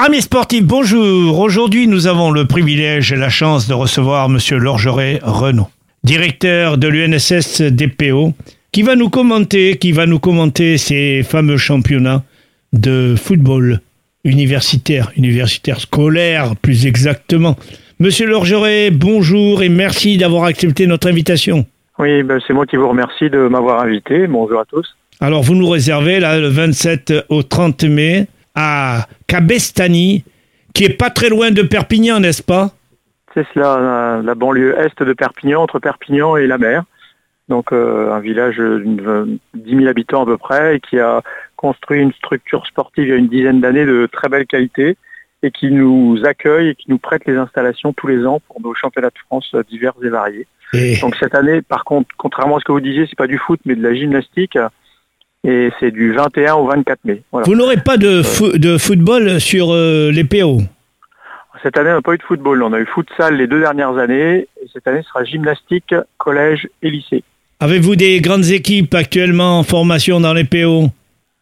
Amis sportifs, bonjour. Aujourd'hui, nous avons le privilège et la chance de recevoir Monsieur Lorgeret Renaud, directeur de l'UNSS DPO, qui va nous commenter, qui va nous commenter ces fameux championnats de football universitaire, universitaire scolaire plus exactement. Monsieur Lorgeret, bonjour et merci d'avoir accepté notre invitation. Oui, ben c'est moi qui vous remercie de m'avoir invité. Bonjour à tous. Alors, vous nous réservez là le 27 au 30 mai à Cabestany, qui est pas très loin de Perpignan, n'est-ce pas? C'est cela, la, banlieue est de Perpignan, entre Perpignan et la mer. Donc euh, un village de 10 000 habitants à peu près, et qui a construit une structure sportive il y a une dizaine d'années de très belle qualité, et qui nous accueille et qui nous prête les installations tous les ans pour nos championnats de France divers et variés. Donc cette année, par contre, contrairement à ce que vous disiez, c'est pas du foot mais de la gymnastique et c'est du 21 au 24 mai. Vous n'aurez pas de, euh. de, football sur euh, les PO Cette année, on n'a pas eu de football. On a eu futsal les deux dernières années. Et cette année, ce sera gymnastique, collège et lycée. Avez-vous des grandes équipes actuellement en formation dans les PO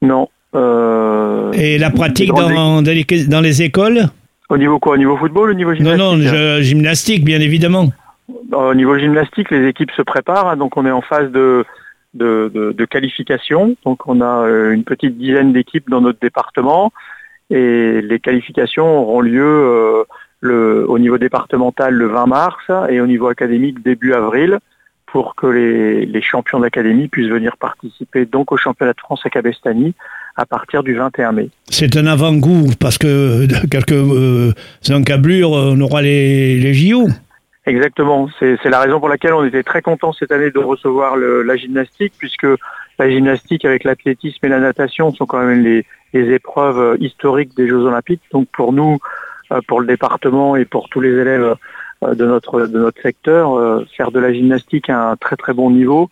Non. Euh, et la pratique dans, dans, les, écoles Au niveau quoi? Au niveau football ou au niveau gymnastique Non, non, gymnastique, bien évidemment. Au niveau gymnastique, les équipes se préparent. Hein. donc on est en phase de de, qualification. Donc on a euh, une petite dizaine d'équipes dans notre département et les qualifications auront lieu euh, le, au niveau départemental le 20 mars et au niveau académique début avril pour que les, champions d'académie puissent venir participer donc au championnat de France à Cabestany à partir du 21 mai. C'est un avant-goût parce que de quelques euh, encablures, on aura les JO. Exactement. C'est la raison pour laquelle on était très content cette année de recevoir la gymnastique, puisque la gymnastique avec l'athlétisme et la natation sont quand même les, épreuves euh, historiques des Jeux Olympiques. Donc pour nous, euh, pour le département et pour tous les élèves euh, de notre secteur, faire de la gymnastique à un très très bon niveau,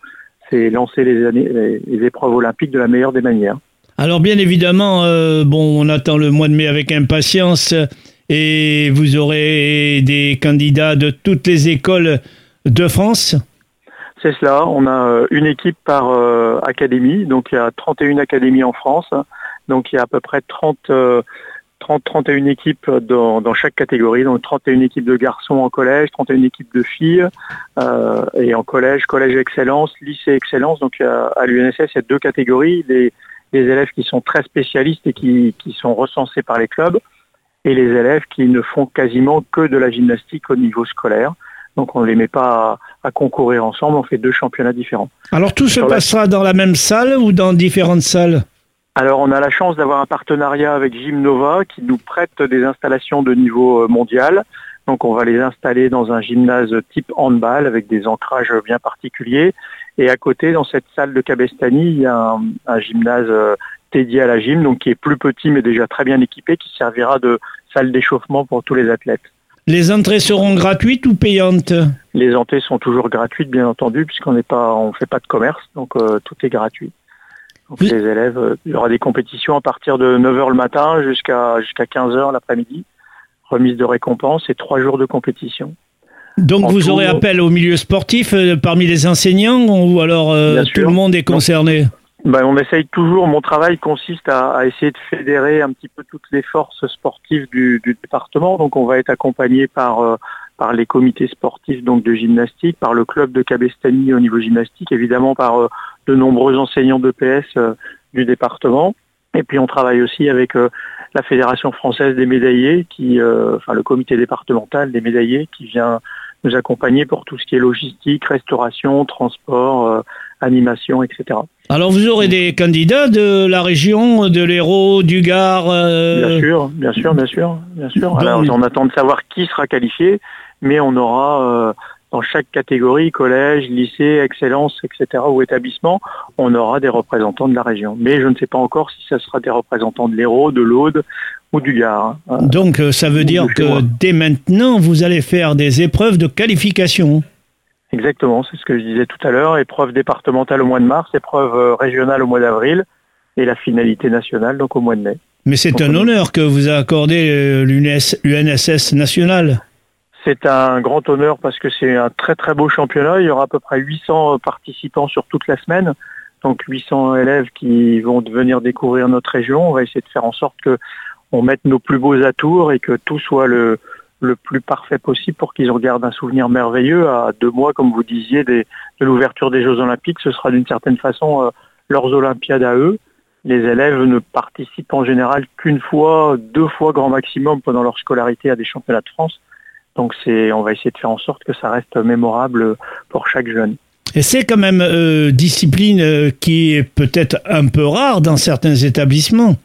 c'est lancer les, épreuves olympiques de la meilleure des manières. Alors bien évidemment, bon, on attend le mois de mai avec impatience et vous aurez des candidats de toutes les écoles de France C'est cela, on a euh, une équipe par euh, académie, donc il y a 31 académies en France, donc il y a à peu près 30, 30 31 équipes dans, chaque catégorie, donc 31 équipes de garçons en collège, 31 équipes de filles, euh, et en collège, collège excellence, lycée excellence, donc à l'UNSS il y a deux catégories, les, les élèves qui sont très spécialistes et qui sont recensés par les clubs, et les élèves qui ne font quasiment que de la gymnastique au niveau scolaire. Donc on ne les met pas à, concourir ensemble, on fait deux championnats différents. Alors tout se passera dans la même salle ou dans différentes salles? Alors on a la chance d'avoir un partenariat avec Gym Nova qui nous prête des installations de niveau euh, mondial. Donc on va les installer dans un gymnase type handball avec des ancrages bien particuliers. Et à côté, dans cette salle de Cabestany, il y a un, un gymnase euh, dédié à la gym, donc qui est plus petit mais déjà très bien équipé, qui servira de salle d'échauffement pour tous les athlètes. Les entrées seront gratuites ou payantes Les entrées sont toujours gratuites, bien entendu, puisqu'on n'est pas, on fait pas de commerce, donc euh, tout est gratuit. Donc les élèves, euh, il y aura des compétitions à partir de 9h le matin jusqu'à jusqu'à 15h l'après-midi, remise de récompense et trois jours de compétition. Donc vous aurez appel au milieu sportif euh, parmi les enseignants ou alors tout le monde est concerné? Ben, on essaye toujours, mon travail consiste à, essayer de fédérer un petit peu toutes les forces sportives du, département. Donc on va être accompagné par, euh, par les comités sportifs donc de gymnastique, par le club de Cabestany au niveau gymnastique, évidemment par euh, de nombreux enseignants d'EPS euh, du département. Et puis on travaille aussi avec la Fédération française des médaillés, qui, enfin le comité départemental des médaillés qui vient nous accompagner pour tout ce qui est logistique, restauration, transport, animation, etc. Alors vous aurez des candidats de la région, de l'Hérault, du Gard euh, Bien sûr, bien sûr, bien sûr, bien sûr. Alors, on attend de savoir qui sera qualifié, mais on aura euh, dans chaque catégorie, collège, lycée, excellence, etc., ou établissement, on aura des représentants de la région. Mais je ne sais pas encore si ce sera des représentants de l'Hérault, de l'Aude ou du Gard. Hein. Donc euh, ça veut dire que dès maintenant, vous allez faire des épreuves de qualification Exactement, c'est ce que je disais tout à l'heure. Épreuve départementale au mois de mars, épreuve euh, régionale au mois d'avril et la finalité nationale donc au mois de mai. Mais c'est un honneur que vous a accordé euh, l'UNSS nationale. C'est un grand honneur parce que c'est un très très beau championnat. Il y aura à peu près 800 euh, participants sur toute la semaine. Donc 800 élèves qui vont venir découvrir notre région. On va essayer de faire en sorte que on mette nos plus beaux atours et que tout soit le, le plus parfait possible pour qu'ils en gardent un souvenir merveilleux à deux mois, comme vous disiez, de l'ouverture des Jeux Olympiques. Ce sera d'une certaine façon euh, leurs Olympiades à eux. Les élèves ne participent en général qu'une fois, deux fois grand maximum pendant leur scolarité à des championnats de France. Donc c'est, on va essayer de faire en sorte que ça reste mémorable pour chaque jeune. Et c'est quand même euh, discipline euh, qui est peut-être un peu rare dans certains établissements.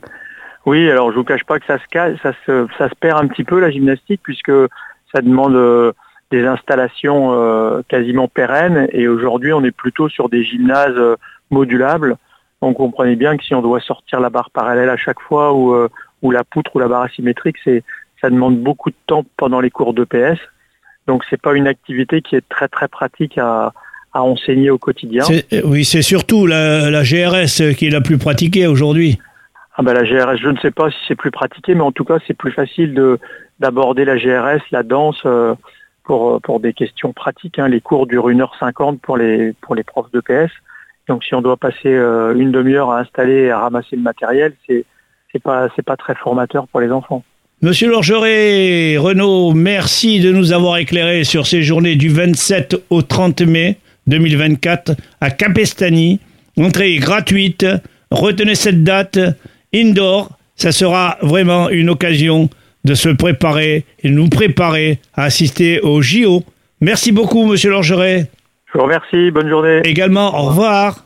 Oui, alors je vous cache pas que ça se, ça se, ça se perd un petit peu la gymnastique puisque ça demande euh, des installations euh, quasiment pérennes et aujourd'hui on est plutôt sur des gymnases euh, modulables. Donc vous comprenez bien que si on doit sortir la barre parallèle à chaque fois ou, la poutre ou la barre asymétrique, c'est ça demande beaucoup de temps pendant les cours d'EPS. Donc c'est pas une activité qui est très très pratique à, à enseigner au quotidien. Oui, c'est surtout la, la GRS qui est la plus pratiquée aujourd'hui. Ah ben la GRS, je ne sais pas si c'est plus pratiqué, mais en tout cas c'est plus facile de d'aborder la GRS, la danse euh, pour pour des questions pratiques. Hein. Les cours durent 1h50 pour les pour les profs de PS. Donc si on doit passer euh, une demi-heure à installer et à ramasser le matériel, c'est c'est pas c'est pas très formateur pour les enfants. Monsieur Lorgeret, Renaud, merci de nous avoir éclairé sur ces journées du 27 au 30 mai 2024 à Capestany. Entrée gratuite. Retenez cette date indoor, ça sera vraiment une occasion de se préparer et nous préparer à assister au JO. Merci beaucoup, Monsieur Lorgeret. Je vous remercie. Bonne journée. Également, au revoir.